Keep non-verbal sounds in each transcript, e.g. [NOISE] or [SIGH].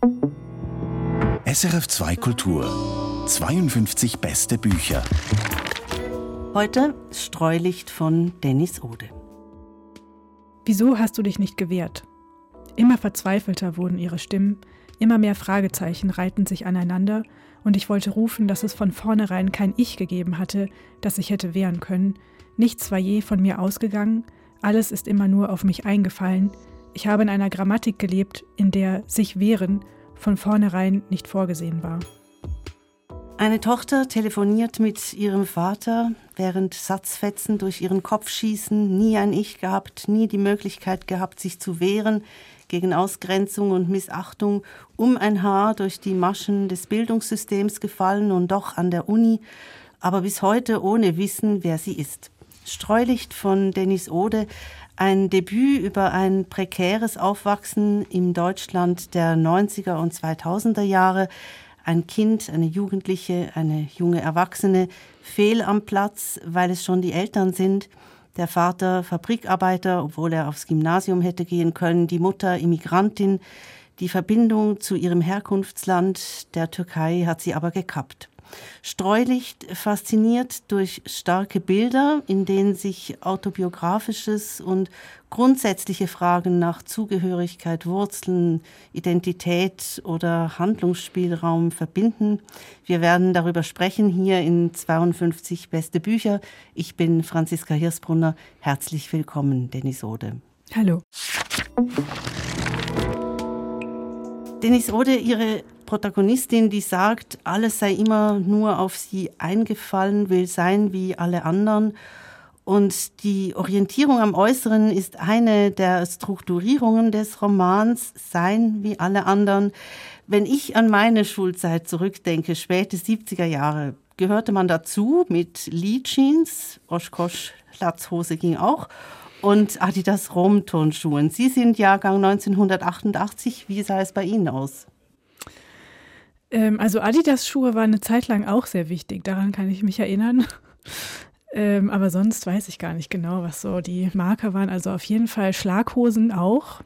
SRF 2 Kultur 52 beste Bücher. Heute Streulicht von Dennis Ode. Wieso hast du dich nicht gewehrt? Immer verzweifelter wurden ihre Stimmen, immer mehr Fragezeichen reihten sich aneinander, und ich wollte rufen, dass es von vornherein kein Ich gegeben hatte, das ich hätte wehren können. Nichts war je von mir ausgegangen, alles ist immer nur auf mich eingefallen. Ich habe in einer Grammatik gelebt, in der sich wehren von vornherein nicht vorgesehen war. Eine Tochter telefoniert mit ihrem Vater, während Satzfetzen durch ihren Kopf schießen, nie ein Ich gehabt, nie die Möglichkeit gehabt, sich zu wehren gegen Ausgrenzung und Missachtung, um ein Haar durch die Maschen des Bildungssystems gefallen und doch an der Uni, aber bis heute ohne Wissen, wer sie ist. Streulicht von Dennis Ode, ein Debüt über ein prekäres Aufwachsen im Deutschland der 90er und 2000er Jahre. Ein Kind, eine Jugendliche, eine junge Erwachsene, fehl am Platz, weil es schon die Eltern sind. Der Vater Fabrikarbeiter, obwohl er aufs Gymnasium hätte gehen können, die Mutter Immigrantin. Die Verbindung zu ihrem Herkunftsland, der Türkei, hat sie aber gekappt. Streulicht fasziniert durch starke Bilder, in denen sich autobiografisches und grundsätzliche Fragen nach Zugehörigkeit, Wurzeln, Identität oder Handlungsspielraum verbinden. Wir werden darüber sprechen hier in 52 beste Bücher. Ich bin Franziska Hirsbrunner. Herzlich willkommen, Denis Ode. Hallo. Denis Ode, Ihre Protagonistin, die sagt, alles sei immer nur auf sie eingefallen, will sein wie alle anderen. Und die Orientierung am Äußeren ist eine der Strukturierungen des Romans, sein wie alle anderen. Wenn ich an meine Schulzeit zurückdenke, späte 70er Jahre, gehörte man dazu mit Lee Jeans, Oshkosh Latzhose ging auch und Adidas Rom-Turnschuhen. Sie sind Jahrgang 1988. Wie sah es bei Ihnen aus? Ähm, also Adidas-Schuhe waren eine Zeit lang auch sehr wichtig, daran kann ich mich erinnern. ähm, aber sonst weiß ich gar nicht genau, was so die Marker waren. Also auf jeden Fall Schlaghosen auch.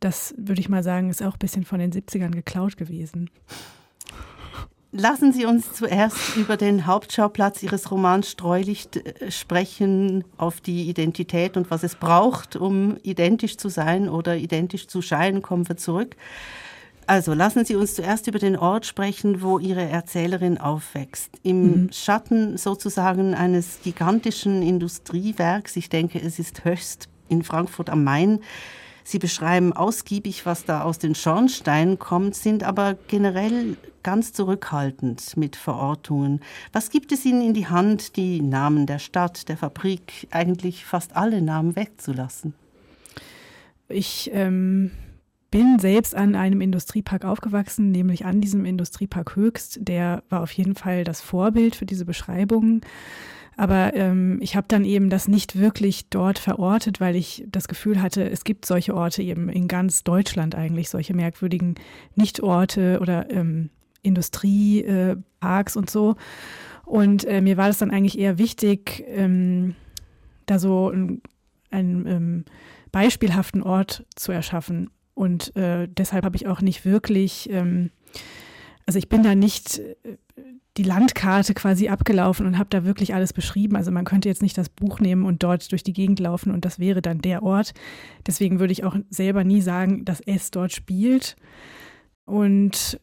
Das würde ich mal sagen, ist auch ein bisschen von den 70ern geklaut gewesen. Lassen Sie uns zuerst über den Hauptschauplatz Ihres Romans Streulicht äh, sprechen, auf die Identität und was es braucht, um identisch zu sein oder identisch zu scheinen. Kommen wir zurück. Also lassen Sie uns zuerst über den Ort sprechen, wo Ihre Erzählerin aufwächst. Im mhm. Schatten sozusagen eines gigantischen Industriewerks. Ich denke, es ist höchst in Frankfurt am Main. Sie beschreiben ausgiebig, was da aus den Schornsteinen kommt, sind aber generell ganz zurückhaltend mit Verortungen. Was gibt es Ihnen in die Hand, die Namen der Stadt, der Fabrik, eigentlich fast alle Namen wegzulassen? Ich ähm, bin selbst an einem Industriepark aufgewachsen, nämlich an diesem Industriepark Höchst. Der war auf jeden Fall das Vorbild für diese Beschreibungen. Aber ähm, ich habe dann eben das nicht wirklich dort verortet, weil ich das Gefühl hatte, es gibt solche Orte eben in ganz Deutschland eigentlich, solche merkwürdigen Nichtorte oder ähm, Industrieparks äh, und so. Und äh, mir war das dann eigentlich eher wichtig, ähm, da so einen, einen ähm, beispielhaften Ort zu erschaffen. Und äh, deshalb habe ich auch nicht wirklich, ähm, also ich bin da nicht äh, die Landkarte quasi abgelaufen und habe da wirklich alles beschrieben. Also man könnte jetzt nicht das Buch nehmen und dort durch die Gegend laufen und das wäre dann der Ort. Deswegen würde ich auch selber nie sagen, dass es dort spielt. Und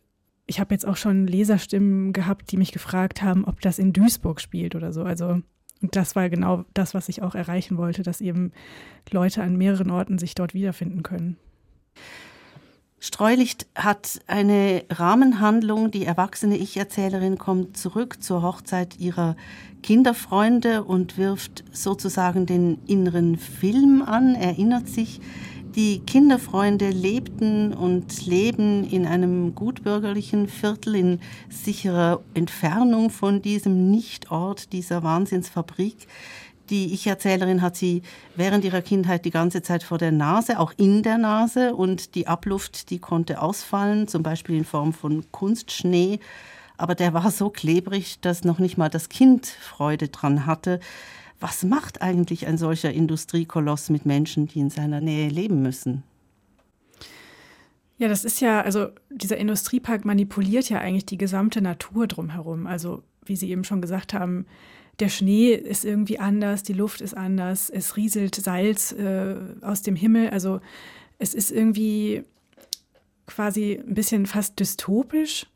ich habe jetzt auch schon Leserstimmen gehabt, die mich gefragt haben, ob das in Duisburg spielt oder so. Also und das war genau das, was ich auch erreichen wollte, dass eben Leute an mehreren Orten sich dort wiederfinden können. Streulicht hat eine Rahmenhandlung. Die erwachsene Ich-Erzählerin kommt zurück zur Hochzeit ihrer Kinderfreunde und wirft sozusagen den inneren Film an, erinnert sich, die Kinderfreunde lebten und leben in einem gutbürgerlichen Viertel in sicherer Entfernung von diesem Nichtort dieser Wahnsinnsfabrik. Die Ich-Erzählerin hat sie während ihrer Kindheit die ganze Zeit vor der Nase, auch in der Nase. Und die Abluft, die konnte ausfallen, zum Beispiel in Form von Kunstschnee. Aber der war so klebrig, dass noch nicht mal das Kind Freude dran hatte. Was macht eigentlich ein solcher Industriekoloss mit Menschen, die in seiner Nähe leben müssen? Ja, das ist ja, also dieser Industriepark manipuliert ja eigentlich die gesamte Natur drumherum. Also wie Sie eben schon gesagt haben, der Schnee ist irgendwie anders, die Luft ist anders, es rieselt Salz äh, aus dem Himmel. Also es ist irgendwie quasi ein bisschen fast dystopisch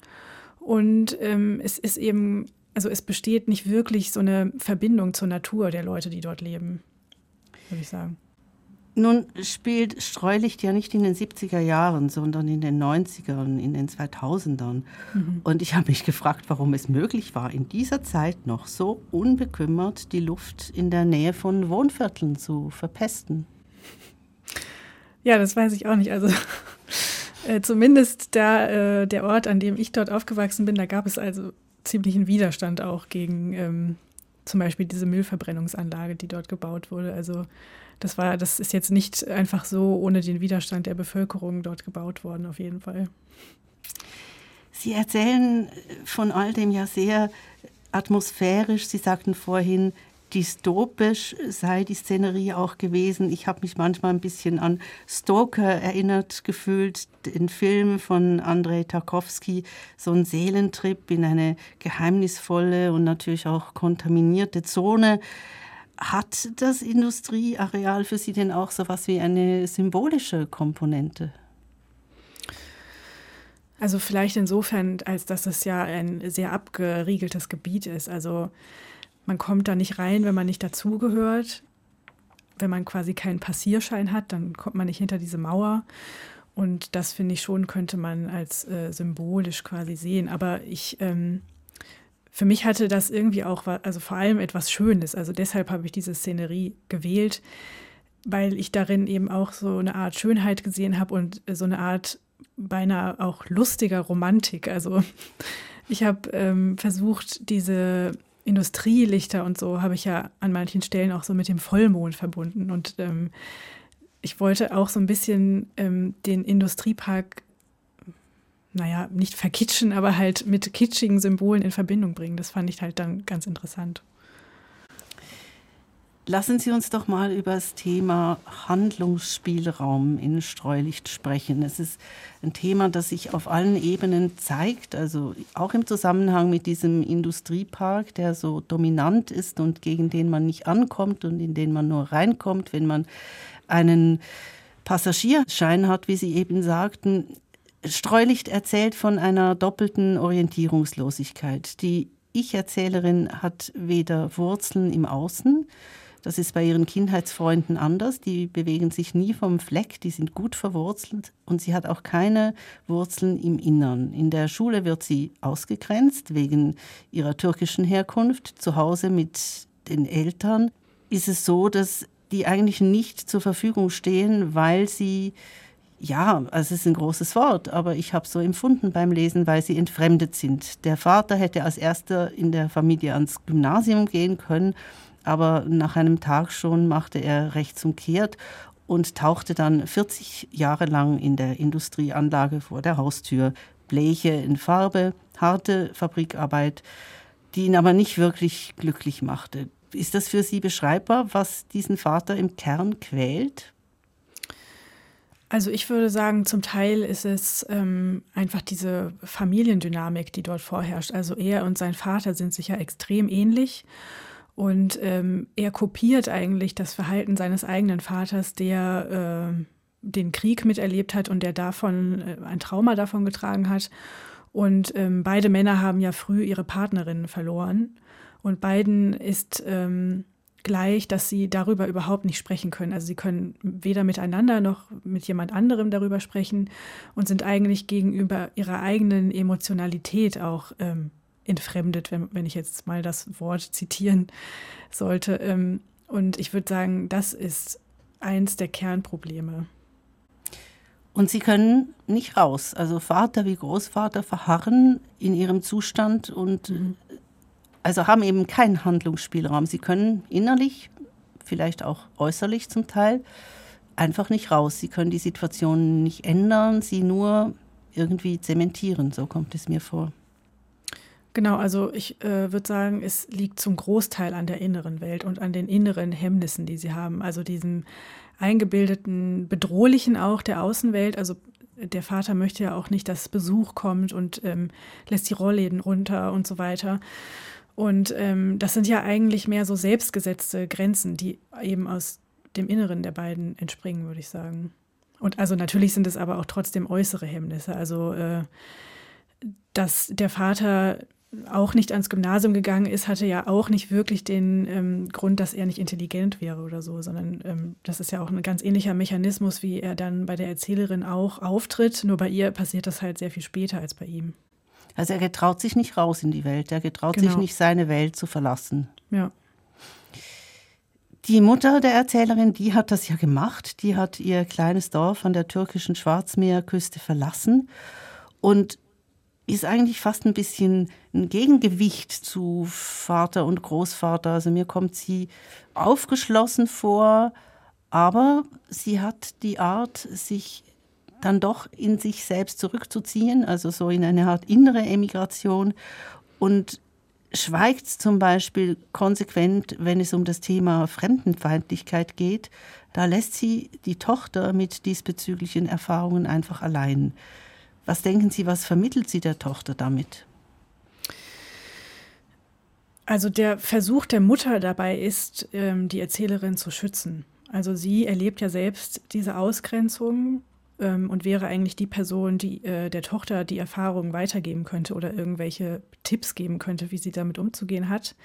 und ähm, es ist eben, also es besteht nicht wirklich so eine Verbindung zur Natur der Leute, die dort leben, würde ich sagen. Nun spielt Streulicht ja nicht in den 70er Jahren, sondern in den 90ern, in den 2000ern. Mhm. Und ich habe mich gefragt, warum es möglich war, in dieser Zeit noch so unbekümmert die Luft in der Nähe von Wohnvierteln zu verpesten. Ja, das weiß ich auch nicht. Also [LAUGHS] äh, zumindest da, äh, der Ort, an dem ich dort aufgewachsen bin, da gab es also ziemlichen Widerstand auch gegen ähm, zum Beispiel diese Müllverbrennungsanlage, die dort gebaut wurde. Also das war, das ist jetzt nicht einfach so ohne den Widerstand der Bevölkerung dort gebaut worden, auf jeden Fall. Sie erzählen von all dem ja sehr atmosphärisch. Sie sagten vorhin, dystopisch sei die Szenerie auch gewesen. Ich habe mich manchmal ein bisschen an Stoker erinnert gefühlt, den Film von Andrei Tarkovsky, so ein Seelentrip in eine geheimnisvolle und natürlich auch kontaminierte Zone. Hat das Industrieareal für Sie denn auch so etwas wie eine symbolische Komponente? Also vielleicht insofern, als dass es ja ein sehr abgeriegeltes Gebiet ist. Also man kommt da nicht rein, wenn man nicht dazugehört. Wenn man quasi keinen Passierschein hat, dann kommt man nicht hinter diese Mauer. Und das finde ich schon, könnte man als äh, symbolisch quasi sehen. Aber ich ähm, für mich hatte das irgendwie auch, also vor allem etwas Schönes. Also deshalb habe ich diese Szenerie gewählt, weil ich darin eben auch so eine Art Schönheit gesehen habe und so eine Art beinahe auch lustiger Romantik. Also [LAUGHS] ich habe ähm, versucht, diese Industrielichter und so habe ich ja an manchen Stellen auch so mit dem Vollmond verbunden. Und ähm, ich wollte auch so ein bisschen ähm, den Industriepark naja, nicht verkitschen, aber halt mit kitschigen Symbolen in Verbindung bringen. Das fand ich halt dann ganz interessant. Lassen Sie uns doch mal über das Thema Handlungsspielraum in Streulicht sprechen. Es ist ein Thema, das sich auf allen Ebenen zeigt, also auch im Zusammenhang mit diesem Industriepark, der so dominant ist und gegen den man nicht ankommt und in den man nur reinkommt, wenn man einen Passagierschein hat, wie Sie eben sagten. Streulicht erzählt von einer doppelten Orientierungslosigkeit. Die Ich-Erzählerin hat weder Wurzeln im Außen, das ist bei ihren Kindheitsfreunden anders, die bewegen sich nie vom Fleck, die sind gut verwurzelt und sie hat auch keine Wurzeln im Innern. In der Schule wird sie ausgegrenzt wegen ihrer türkischen Herkunft. Zu Hause mit den Eltern ist es so, dass die eigentlich nicht zur Verfügung stehen, weil sie ja, also es ist ein großes Wort, aber ich habe so empfunden beim Lesen, weil sie entfremdet sind. Der Vater hätte als erster in der Familie ans Gymnasium gehen können, aber nach einem Tag schon machte er rechtsumkehrt und tauchte dann 40 Jahre lang in der Industrieanlage vor der Haustür. Bleche in Farbe, harte Fabrikarbeit, die ihn aber nicht wirklich glücklich machte. Ist das für Sie beschreibbar, was diesen Vater im Kern quält? Also ich würde sagen, zum Teil ist es ähm, einfach diese Familiendynamik, die dort vorherrscht. Also er und sein Vater sind sich ja extrem ähnlich. Und ähm, er kopiert eigentlich das Verhalten seines eigenen Vaters, der äh, den Krieg miterlebt hat und der davon äh, ein Trauma davon getragen hat. Und ähm, beide Männer haben ja früh ihre Partnerinnen verloren. Und beiden ist ähm, gleich, dass sie darüber überhaupt nicht sprechen können. Also sie können weder miteinander noch mit jemand anderem darüber sprechen und sind eigentlich gegenüber ihrer eigenen Emotionalität auch ähm, entfremdet, wenn, wenn ich jetzt mal das Wort zitieren sollte. Ähm, und ich würde sagen, das ist eins der Kernprobleme. Und sie können nicht raus. Also Vater wie Großvater verharren in ihrem Zustand und mhm also haben eben keinen Handlungsspielraum. Sie können innerlich, vielleicht auch äußerlich zum Teil, einfach nicht raus. Sie können die Situation nicht ändern, sie nur irgendwie zementieren. So kommt es mir vor. Genau, also ich äh, würde sagen, es liegt zum Großteil an der inneren Welt und an den inneren Hemmnissen, die sie haben. Also diesem eingebildeten, bedrohlichen auch der Außenwelt. Also der Vater möchte ja auch nicht, dass Besuch kommt und ähm, lässt die Rollläden runter und so weiter. Und ähm, das sind ja eigentlich mehr so selbstgesetzte Grenzen, die eben aus dem Inneren der beiden entspringen, würde ich sagen. Und also natürlich sind es aber auch trotzdem äußere Hemmnisse. Also äh, dass der Vater auch nicht ans Gymnasium gegangen ist, hatte ja auch nicht wirklich den ähm, Grund, dass er nicht intelligent wäre oder so, sondern ähm, das ist ja auch ein ganz ähnlicher Mechanismus, wie er dann bei der Erzählerin auch auftritt. Nur bei ihr passiert das halt sehr viel später als bei ihm. Also er getraut sich nicht raus in die Welt, er getraut genau. sich nicht, seine Welt zu verlassen. Ja. Die Mutter der Erzählerin, die hat das ja gemacht. Die hat ihr kleines Dorf an der türkischen Schwarzmeerküste verlassen und ist eigentlich fast ein bisschen ein Gegengewicht zu Vater und Großvater. Also mir kommt sie aufgeschlossen vor, aber sie hat die Art, sich dann doch in sich selbst zurückzuziehen, also so in eine Art innere Emigration und schweigt zum Beispiel konsequent, wenn es um das Thema Fremdenfeindlichkeit geht. Da lässt sie die Tochter mit diesbezüglichen Erfahrungen einfach allein. Was denken Sie, was vermittelt sie der Tochter damit? Also der Versuch der Mutter dabei ist, ähm, die Erzählerin zu schützen. Also sie erlebt ja selbst diese Ausgrenzung ähm, und wäre eigentlich die Person, die äh, der Tochter die Erfahrung weitergeben könnte oder irgendwelche Tipps geben könnte, wie sie damit umzugehen hat.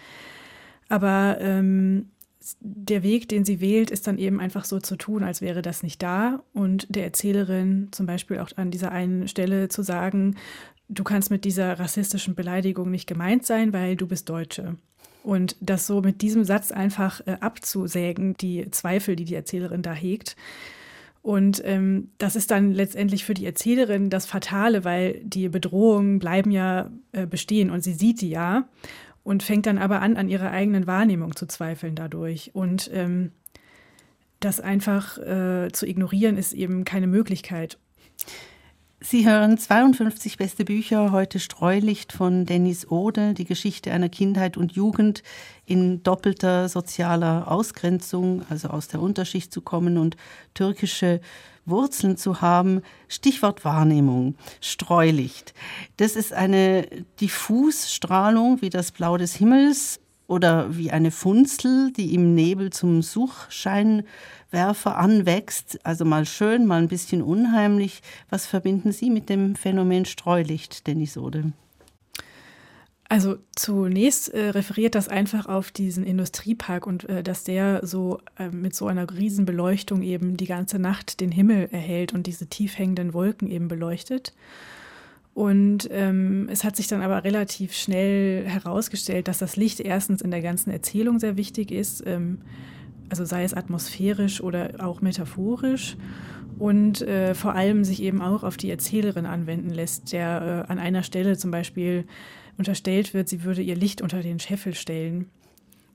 Aber ähm, der Weg, den sie wählt, ist dann eben einfach so zu tun, als wäre das nicht da und der Erzählerin zum Beispiel auch an dieser einen Stelle zu sagen, du kannst mit dieser rassistischen Beleidigung nicht gemeint sein, weil du bist Deutsche. Und das so mit diesem Satz einfach äh, abzusägen, die Zweifel, die die Erzählerin da hegt. Und ähm, das ist dann letztendlich für die Erzählerin das Fatale, weil die Bedrohungen bleiben ja äh, bestehen und sie sieht die ja und fängt dann aber an, an ihrer eigenen Wahrnehmung zu zweifeln dadurch. Und ähm, das einfach äh, zu ignorieren, ist eben keine Möglichkeit. Sie hören 52 beste Bücher, heute Streulicht von Dennis Ode, die Geschichte einer Kindheit und Jugend in doppelter sozialer Ausgrenzung, also aus der Unterschicht zu kommen und türkische Wurzeln zu haben. Stichwort Wahrnehmung, Streulicht. Das ist eine Diffusstrahlung wie das Blau des Himmels oder wie eine Funzel, die im Nebel zum Suchscheinwerfer anwächst. Also mal schön, mal ein bisschen unheimlich. Was verbinden Sie mit dem Phänomen Streulicht, Dennis Ode? Also zunächst äh, referiert das einfach auf diesen Industriepark und äh, dass der so äh, mit so einer Riesenbeleuchtung eben die ganze Nacht den Himmel erhält und diese tief hängenden Wolken eben beleuchtet. Und ähm, es hat sich dann aber relativ schnell herausgestellt, dass das Licht erstens in der ganzen Erzählung sehr wichtig ist, ähm, also sei es atmosphärisch oder auch metaphorisch und äh, vor allem sich eben auch auf die Erzählerin anwenden lässt, der äh, an einer Stelle zum Beispiel unterstellt wird, sie würde ihr Licht unter den Scheffel stellen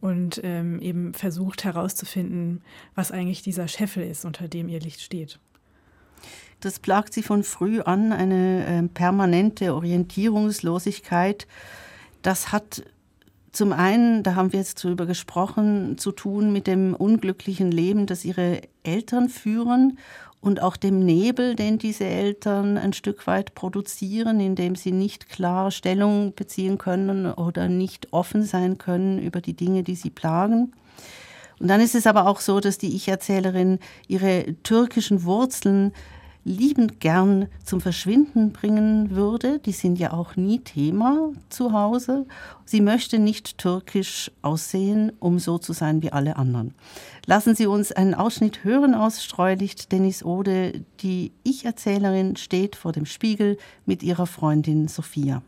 und ähm, eben versucht herauszufinden, was eigentlich dieser Scheffel ist, unter dem ihr Licht steht. Das plagt sie von früh an, eine äh, permanente Orientierungslosigkeit. Das hat zum einen, da haben wir jetzt drüber gesprochen, zu tun mit dem unglücklichen Leben, das ihre Eltern führen und auch dem Nebel, den diese Eltern ein Stück weit produzieren, indem sie nicht klar Stellung beziehen können oder nicht offen sein können über die Dinge, die sie plagen. Und dann ist es aber auch so, dass die Ich-Erzählerin ihre türkischen Wurzeln liebend gern zum Verschwinden bringen würde. Die sind ja auch nie Thema zu Hause. Sie möchte nicht türkisch aussehen, um so zu sein wie alle anderen. Lassen Sie uns einen Ausschnitt hören aus Streulicht. Dennis Ode, die Ich-Erzählerin, steht vor dem Spiegel mit ihrer Freundin Sophia.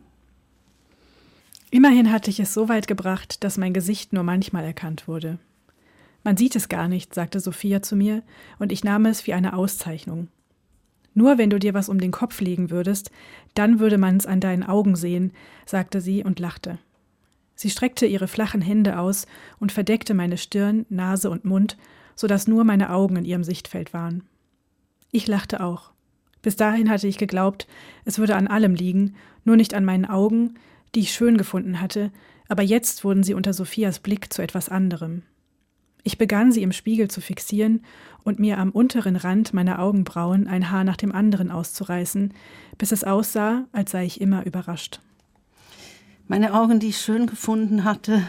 Immerhin hatte ich es so weit gebracht, dass mein Gesicht nur manchmal erkannt wurde. Man sieht es gar nicht, sagte Sophia zu mir, und ich nahm es wie eine Auszeichnung. Nur wenn du dir was um den Kopf legen würdest, dann würde man es an deinen Augen sehen, sagte sie und lachte. Sie streckte ihre flachen Hände aus und verdeckte meine Stirn, Nase und Mund, so dass nur meine Augen in ihrem Sichtfeld waren. Ich lachte auch. Bis dahin hatte ich geglaubt, es würde an allem liegen, nur nicht an meinen Augen, die ich schön gefunden hatte, aber jetzt wurden sie unter Sophias Blick zu etwas anderem. Ich begann sie im Spiegel zu fixieren und mir am unteren Rand meiner Augenbrauen ein Haar nach dem anderen auszureißen, bis es aussah, als sei ich immer überrascht. Meine Augen, die ich schön gefunden hatte,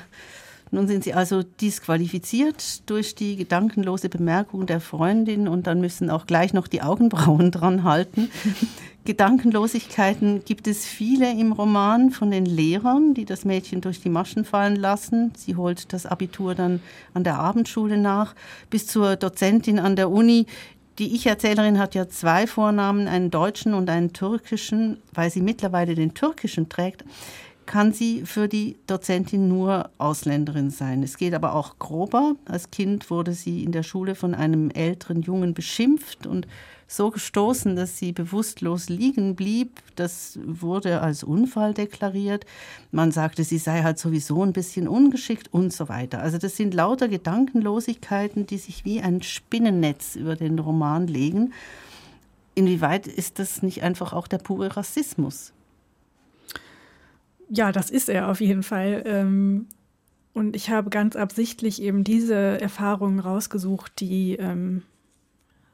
nun sind sie also disqualifiziert durch die gedankenlose Bemerkung der Freundin und dann müssen auch gleich noch die Augenbrauen [LAUGHS] dran halten. Gedankenlosigkeiten gibt es viele im Roman von den Lehrern, die das Mädchen durch die Maschen fallen lassen. Sie holt das Abitur dann an der Abendschule nach, bis zur Dozentin an der Uni. Die Ich-Erzählerin hat ja zwei Vornamen, einen deutschen und einen türkischen, weil sie mittlerweile den türkischen trägt kann sie für die Dozentin nur Ausländerin sein. Es geht aber auch grober. Als Kind wurde sie in der Schule von einem älteren Jungen beschimpft und so gestoßen, dass sie bewusstlos liegen blieb. Das wurde als Unfall deklariert. Man sagte, sie sei halt sowieso ein bisschen ungeschickt und so weiter. Also das sind lauter Gedankenlosigkeiten, die sich wie ein Spinnennetz über den Roman legen. Inwieweit ist das nicht einfach auch der pure Rassismus? Ja, das ist er auf jeden Fall. Ähm, und ich habe ganz absichtlich eben diese Erfahrungen rausgesucht, die ähm,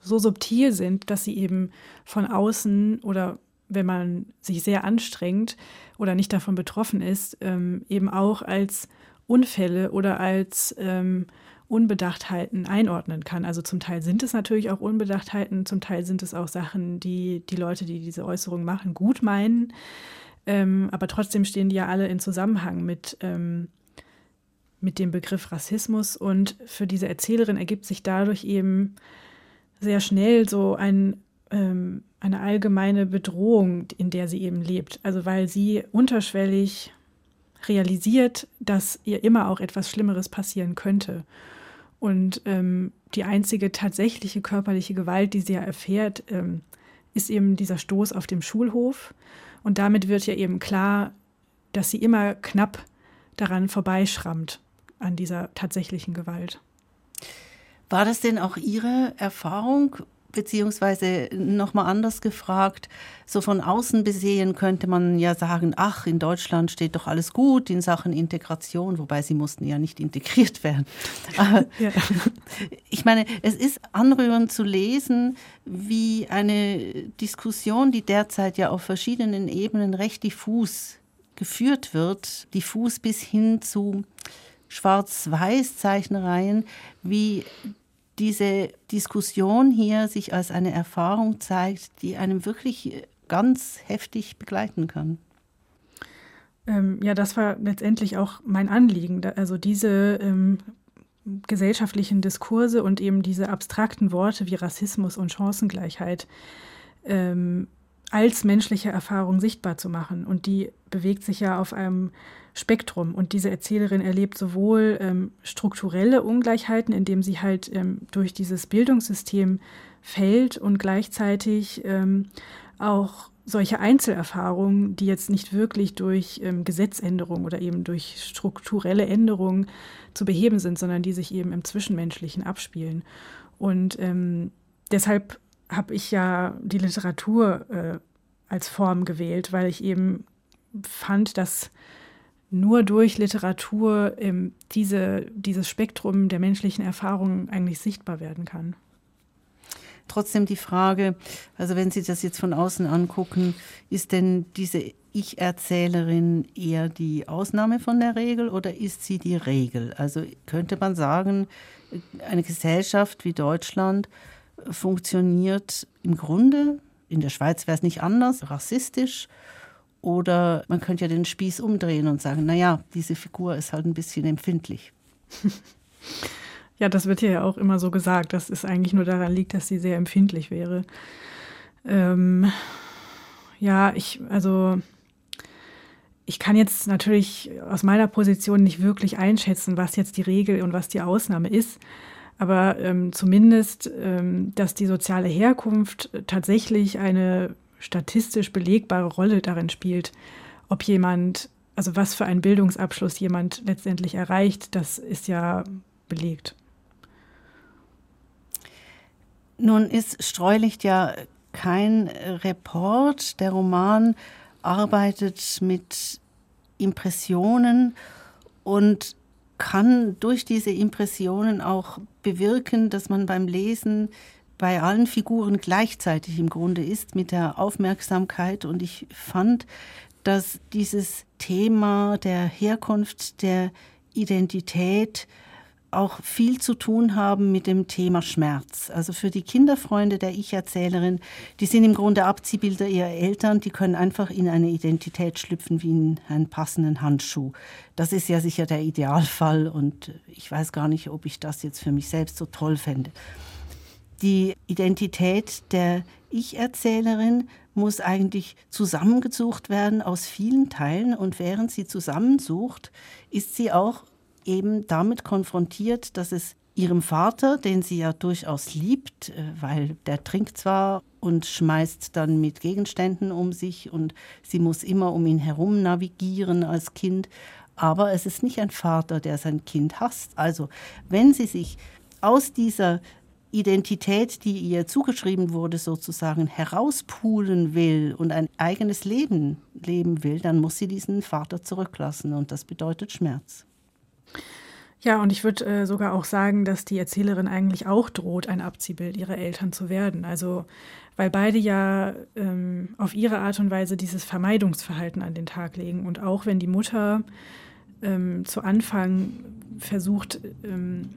so subtil sind, dass sie eben von außen oder wenn man sich sehr anstrengt oder nicht davon betroffen ist, ähm, eben auch als Unfälle oder als ähm, Unbedachtheiten einordnen kann. Also zum Teil sind es natürlich auch Unbedachtheiten, zum Teil sind es auch Sachen, die die Leute, die diese Äußerung machen, gut meinen. Ähm, aber trotzdem stehen die ja alle in Zusammenhang mit, ähm, mit dem Begriff Rassismus. Und für diese Erzählerin ergibt sich dadurch eben sehr schnell so ein, ähm, eine allgemeine Bedrohung, in der sie eben lebt. Also weil sie unterschwellig realisiert, dass ihr immer auch etwas Schlimmeres passieren könnte. Und ähm, die einzige tatsächliche körperliche Gewalt, die sie ja erfährt, ähm, ist eben dieser Stoß auf dem Schulhof. Und damit wird ja eben klar, dass sie immer knapp daran vorbeischrammt, an dieser tatsächlichen Gewalt. War das denn auch Ihre Erfahrung? Beziehungsweise nochmal anders gefragt, so von außen besehen könnte man ja sagen, ach, in Deutschland steht doch alles gut in Sachen Integration, wobei sie mussten ja nicht integriert werden. [LAUGHS] Ja. ich meine, es ist anrührend zu lesen, wie eine Diskussion, die derzeit ja auf verschiedenen Ebenen recht diffus geführt wird, diffus bis hin zu Schwarz-Weiß-Zeichnereien, wie diese Diskussion hier sich als eine Erfahrung zeigt, die einem wirklich ganz heftig begleiten kann. Ähm, ja, das war letztendlich auch mein Anliegen. Also diese ähm, gesellschaftlichen Diskurse und eben diese abstrakten Worte wie Rassismus und Chancengleichheit ähm, als menschliche Erfahrung sichtbar zu machen. Und die bewegt sich ja auf einem Spektrum. Und diese Erzählerin erlebt sowohl ähm, strukturelle Ungleichheiten, indem sie halt ähm, durch dieses Bildungssystem fällt und gleichzeitig ähm, auch solche Einzelerfahrungen, die jetzt nicht wirklich durch ähm, Gesetzänderung oder eben durch strukturelle Änderungen zu beheben sind, sondern die sich eben im Zwischenmenschlichen abspielen. Und ähm, deshalb habe ich ja die Literatur äh, als Form gewählt, weil ich eben fand, dass nur durch Literatur ähm, diese, dieses Spektrum der menschlichen Erfahrungen eigentlich sichtbar werden kann. Trotzdem die Frage, also wenn Sie das jetzt von außen angucken, ist denn diese Ich-Erzählerin eher die Ausnahme von der Regel oder ist sie die Regel? Also könnte man sagen, eine Gesellschaft wie Deutschland funktioniert im Grunde, in der Schweiz wäre es nicht anders, rassistisch. Oder man könnte ja den Spieß umdrehen und sagen, naja, diese Figur ist halt ein bisschen empfindlich. [LAUGHS] Ja, das wird ja auch immer so gesagt, dass es eigentlich nur daran liegt, dass sie sehr empfindlich wäre. Ähm, ja, ich, also ich kann jetzt natürlich aus meiner Position nicht wirklich einschätzen, was jetzt die Regel und was die Ausnahme ist aber ähm, zumindest, ähm, dass die soziale Herkunft tatsächlich eine statistisch belegbare Rolle darin spielt, ob jemand, also was für einen Bildungsabschluss jemand letztendlich erreicht, das ist ja belegt. Nun ist Streulicht ja kein Report. Der Roman arbeitet mit Impressionen und kann durch diese Impressionen auch bewirken, dass man beim Lesen bei allen Figuren gleichzeitig im Grunde ist mit der Aufmerksamkeit. Und ich fand, dass dieses Thema der Herkunft, der Identität auch viel zu tun haben mit dem Thema Schmerz. Also für die Kinderfreunde der Ich-Erzählerin, die sind im Grunde Abziehbilder ihrer Eltern, die können einfach in eine Identität schlüpfen wie in einen passenden Handschuh. Das ist ja sicher der Idealfall und ich weiß gar nicht, ob ich das jetzt für mich selbst so toll fände. Die Identität der Ich-Erzählerin muss eigentlich zusammengesucht werden aus vielen Teilen und während sie zusammensucht, ist sie auch eben damit konfrontiert, dass es ihrem Vater, den sie ja durchaus liebt, äh, weil der trinkt zwar und schmeißt dann mit Gegenständen um sich und sie muss immer um ihn herum navigieren als Kind, aber es ist nicht ein Vater, der sein Kind hasst. Also wenn sie sich aus dieser Identität, die ihr zugeschrieben wurde, sozusagen herauspulen will und ein eigenes Leben leben will, dann muss sie diesen Vater zurücklassen und das bedeutet Schmerz. Ja, und ich würde äh, sogar auch sagen, dass die Erzählerin eigentlich auch droht, ein Abziehbild ihrer Eltern zu werden. Also, weil beide ja ähm, auf ihre Art und Weise dieses Vermeidungsverhalten an den Tag legen. Und auch wenn die Mutter ähm, zu Anfang versucht, ähm,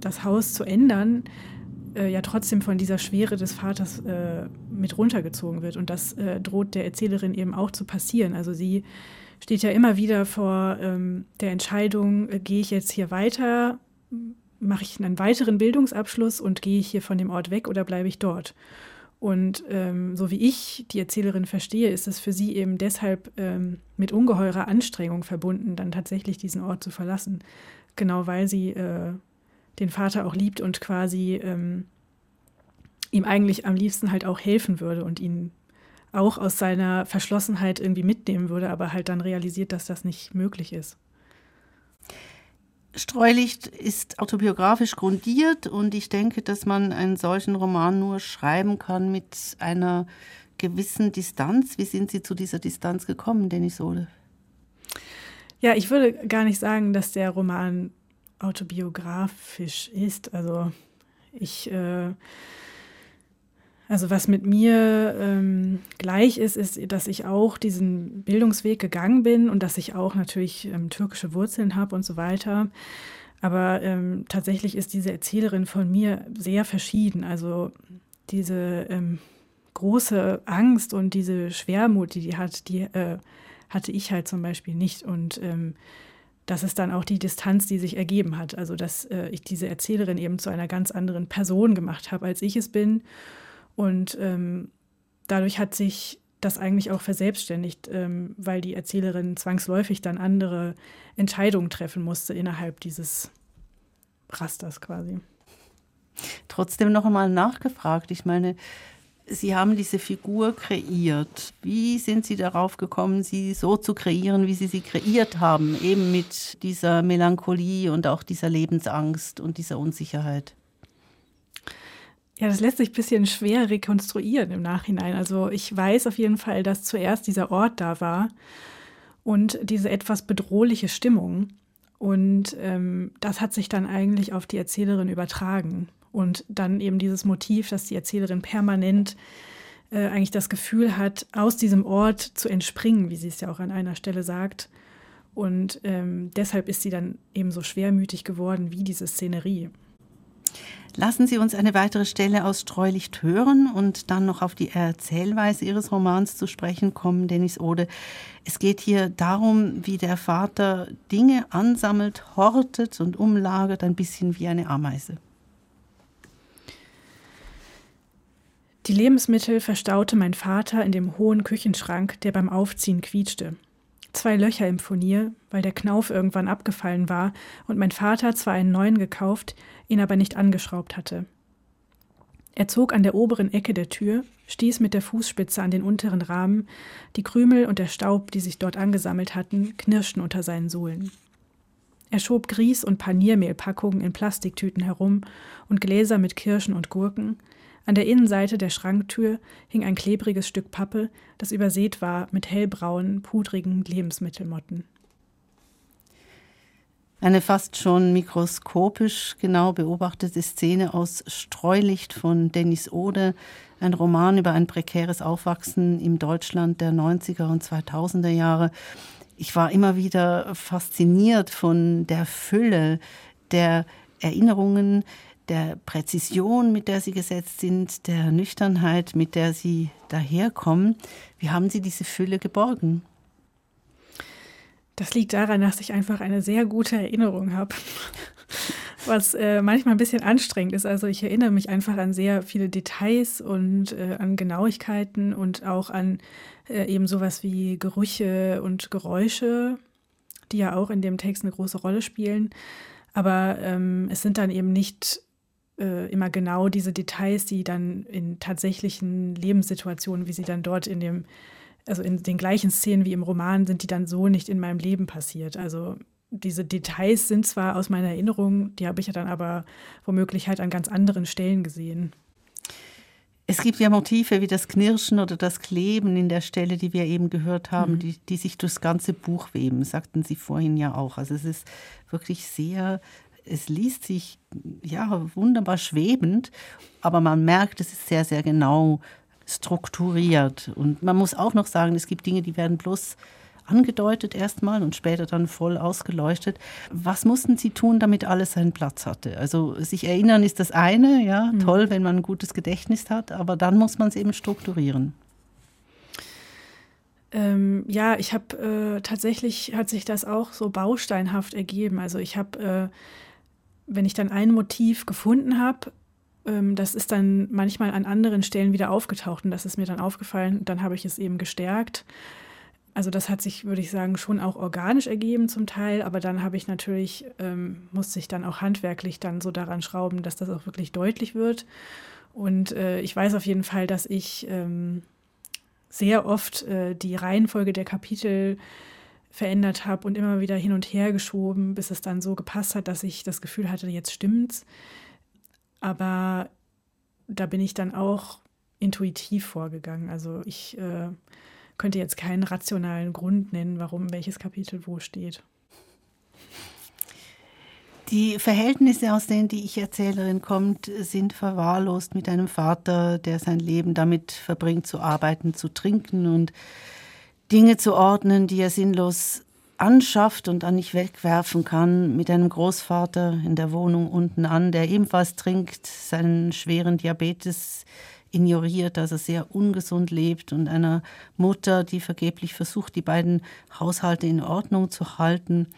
das Haus zu ändern, äh, ja trotzdem von dieser Schwere des Vaters äh, mit runtergezogen wird. Und das äh, droht der Erzählerin eben auch zu passieren. Also sie steht ja immer wieder vor ähm, der Entscheidung, äh, gehe ich jetzt hier weiter, mache ich einen weiteren Bildungsabschluss und gehe ich hier von dem Ort weg oder bleibe ich dort? Und ähm, so wie ich die Erzählerin verstehe, ist es für sie eben deshalb ähm, mit ungeheurer Anstrengung verbunden, dann tatsächlich diesen Ort zu verlassen. Genau weil sie äh, den Vater auch liebt und quasi ähm, ihm eigentlich am liebsten halt auch helfen würde und ihn auch aus seiner Verschlossenheit irgendwie mitnehmen würde, aber halt dann realisiert, dass das nicht möglich ist. Streulicht ist autobiografisch grundiert und ich denke, dass man einen solchen Roman nur schreiben kann mit einer gewissen Distanz. Wie sind Sie zu dieser Distanz gekommen, Dennis Ole? Ja, ich würde gar nicht sagen, dass der Roman autobiografisch ist. Also ich äh, also was mit mir ähm, gleich ist, ist, dass ich auch diesen Bildungsweg gegangen bin und dass ich auch natürlich ähm, türkische Wurzeln habe und so weiter. Aber ähm, tatsächlich ist diese Erzählerin von mir sehr verschieden. Also diese ähm, große Angst und diese Schwermut, die die hat, die äh, hatte ich halt zum Beispiel nicht. Und ähm, das ist dann auch die Distanz, die sich ergeben hat. Also dass äh, ich diese Erzählerin eben zu einer ganz anderen Person gemacht habe, als ich es bin. Und ähm, dadurch hat sich das eigentlich auch verselbstständigt, ähm, weil die Erzählerin zwangsläufig dann andere Entscheidungen treffen musste innerhalb dieses Rasters quasi. Trotzdem noch einmal nachgefragt. Ich meine, Sie haben diese Figur kreiert. Wie sind Sie darauf gekommen, sie so zu kreieren, wie Sie sie kreiert haben? Eben mit dieser Melancholie und auch dieser Lebensangst und dieser Unsicherheit. Ja, das lässt sich ein bisschen schwer rekonstruieren im Nachhinein. Also ich weiß auf jeden Fall, dass zuerst dieser Ort da war und diese etwas bedrohliche Stimmung. Und ähm, das hat sich dann eigentlich auf die Erzählerin übertragen. Und dann eben dieses Motiv, dass die Erzählerin permanent äh, eigentlich das Gefühl hat, aus diesem Ort zu entspringen, wie sie es ja auch an einer Stelle sagt. Und ähm, deshalb ist sie dann eben so schwermütig geworden wie diese Szenerie. Lassen Sie uns eine weitere Stelle aus Streulicht hören und dann noch auf die Erzählweise Ihres Romans zu sprechen kommen, Dennis Ode. Es geht hier darum, wie der Vater Dinge ansammelt, hortet und umlagert, ein bisschen wie eine Ameise. Die Lebensmittel verstaute mein Vater in dem hohen Küchenschrank, der beim Aufziehen quietschte zwei Löcher im Furnier, weil der Knauf irgendwann abgefallen war und mein Vater zwar einen neuen gekauft, ihn aber nicht angeschraubt hatte. Er zog an der oberen Ecke der Tür, stieß mit der Fußspitze an den unteren Rahmen, die Krümel und der Staub, die sich dort angesammelt hatten, knirschten unter seinen Sohlen. Er schob Grieß- und Paniermehlpackungen in Plastiktüten herum und Gläser mit Kirschen und Gurken, an der Innenseite der Schranktür hing ein klebriges Stück Pappe, das übersät war mit hellbraunen, pudrigen Lebensmittelmotten. Eine fast schon mikroskopisch genau beobachtete Szene aus Streulicht von Dennis Ode, ein Roman über ein prekäres Aufwachsen im Deutschland der 90er und 2000er Jahre. Ich war immer wieder fasziniert von der Fülle der Erinnerungen, der Präzision, mit der sie gesetzt sind, der Nüchternheit, mit der sie daherkommen. Wie haben Sie diese Fülle geborgen? Das liegt daran, dass ich einfach eine sehr gute Erinnerung habe, [LAUGHS] was äh, manchmal ein bisschen anstrengend ist. Also ich erinnere mich einfach an sehr viele Details und äh, an Genauigkeiten und auch an äh, eben sowas wie Gerüche und Geräusche, die ja auch in dem Text eine große Rolle spielen. Aber ähm, es sind dann eben nicht äh, immer genau diese Details, die dann in tatsächlichen Lebenssituationen, wie sie dann dort in dem also in den gleichen Szenen wie im Roman sind die dann so nicht in meinem Leben passiert. Also diese Details sind zwar aus meiner Erinnerung, die habe ich ja dann aber womöglich halt an ganz anderen Stellen gesehen. Es gibt ja Motive wie das Knirschen oder das Kleben in der Stelle, die wir eben gehört haben, mhm. die, die sich durchs ganze Buch weben, sagten Sie vorhin ja auch. Also es ist wirklich sehr, es liest sich ja wunderbar schwebend, aber man merkt, es ist sehr, sehr genau strukturiert. Und man muss auch noch sagen, es gibt Dinge, die werden bloß angedeutet erstmal und später dann voll ausgeleuchtet. Was mussten Sie tun, damit alles seinen Platz hatte? Also sich erinnern ist das eine, ja, mhm. toll, wenn man ein gutes Gedächtnis hat, aber dann muss man es eben strukturieren. Ähm, ja, ich habe äh, tatsächlich hat sich das auch so bausteinhaft ergeben. Also ich habe, äh, wenn ich dann ein Motiv gefunden habe, ähm, das ist dann manchmal an anderen Stellen wieder aufgetaucht und das ist mir dann aufgefallen. Dann habe ich es eben gestärkt. Also das hat sich, würde ich sagen, schon auch organisch ergeben zum Teil, aber dann habe ich natürlich, ähm, musste ich dann auch handwerklich dann so daran schrauben, dass das auch wirklich deutlich wird. Und äh, ich weiß auf jeden Fall, dass ich ähm, sehr oft äh, die Reihenfolge der Kapitel verändert habe und immer wieder hin und her geschoben, bis es dann so gepasst hat, dass ich das Gefühl hatte, jetzt stimmt's. Aber da bin ich dann auch intuitiv vorgegangen. Also ich äh, könnte jetzt keinen rationalen Grund nennen, warum welches Kapitel wo steht. Die Verhältnisse, aus denen die Ich-Erzählerin kommt, sind verwahrlost mit einem Vater, der sein Leben damit verbringt, zu arbeiten, zu trinken und Dinge zu ordnen, die er sinnlos anschafft und dann nicht wegwerfen kann, mit einem Großvater in der Wohnung unten an, der ebenfalls trinkt, seinen schweren Diabetes ignoriert, er sehr ungesund lebt und einer Mutter, die vergeblich versucht, die beiden Haushalte in Ordnung zu halten.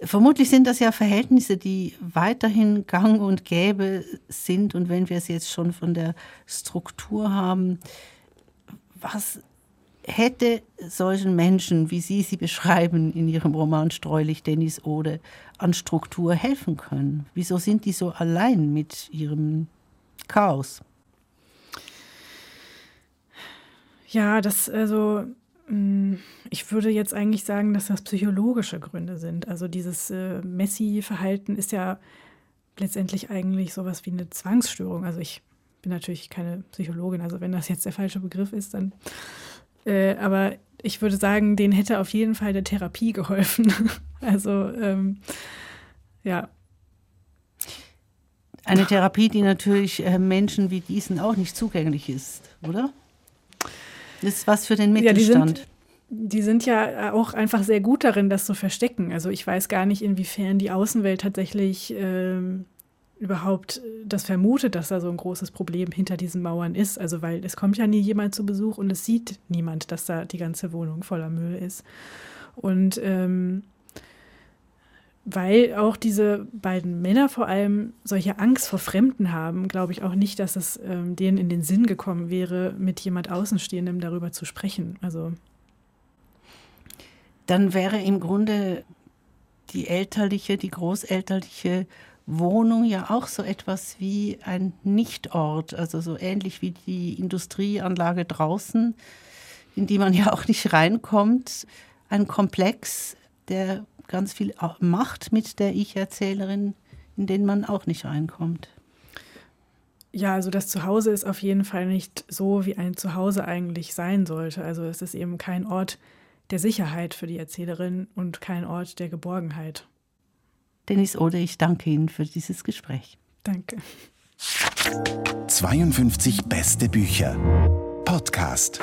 Vermutlich sind das ja Verhältnisse, die weiterhin gang und gäbe sind. Und wenn wir es jetzt schon von der Struktur haben, was hätte solchen Menschen, wie Sie sie beschreiben in Ihrem Roman Streulich Dennis Ode, an Struktur helfen können? Wieso sind die so allein mit ihrem Chaos? Ja, das, also, mm, ich würde jetzt eigentlich sagen, dass das psychologische Gründe sind. Also dieses äh, Messi-Verhalten ist ja letztendlich eigentlich sowas wie eine Zwangsstörung. Also ich bin natürlich keine Psychologin, also wenn das jetzt der falsche Begriff ist, dann äh, aber ich würde sagen, denen hätte auf jeden Fall der Therapie geholfen. [LAUGHS] also ähm, ja. Eine Therapie, die natürlich äh, Menschen wie diesen auch nicht zugänglich ist, oder? Das ist was für den Mittelstand. Ja, die, sind, die sind ja auch einfach sehr gut darin, das zu verstecken. Also ich weiß gar nicht, inwiefern die Außenwelt tatsächlich ähm, überhaupt das vermutet, dass da so ein großes Problem hinter diesen Mauern ist. Also weil es kommt ja nie jemand zu Besuch und es sieht niemand, dass da die ganze Wohnung voller Müll ist. Und ähm, weil auch diese beiden Männer vor allem solche Angst vor Fremden haben, glaube ich auch nicht, dass es ähm, denen in den Sinn gekommen wäre, mit jemand Außenstehendem darüber zu sprechen. Also dann wäre im Grunde die elterliche, die großelterliche Wohnung ja auch so etwas wie ein Nichtort, also so ähnlich wie die Industrieanlage draußen, in die man ja auch nicht reinkommt. Ein Komplex, der ganz viel macht mit der Ich-Erzählerin, in den man auch nicht reinkommt. Ja, also das Zuhause ist auf jeden Fall nicht so, wie ein Zuhause eigentlich sein sollte. Also es ist eben kein Ort der Sicherheit für die Erzählerin und kein Ort der Geborgenheit. Dennis Oder, ich danke Ihnen für dieses Gespräch. Danke. 52 beste Bücher. Podcast.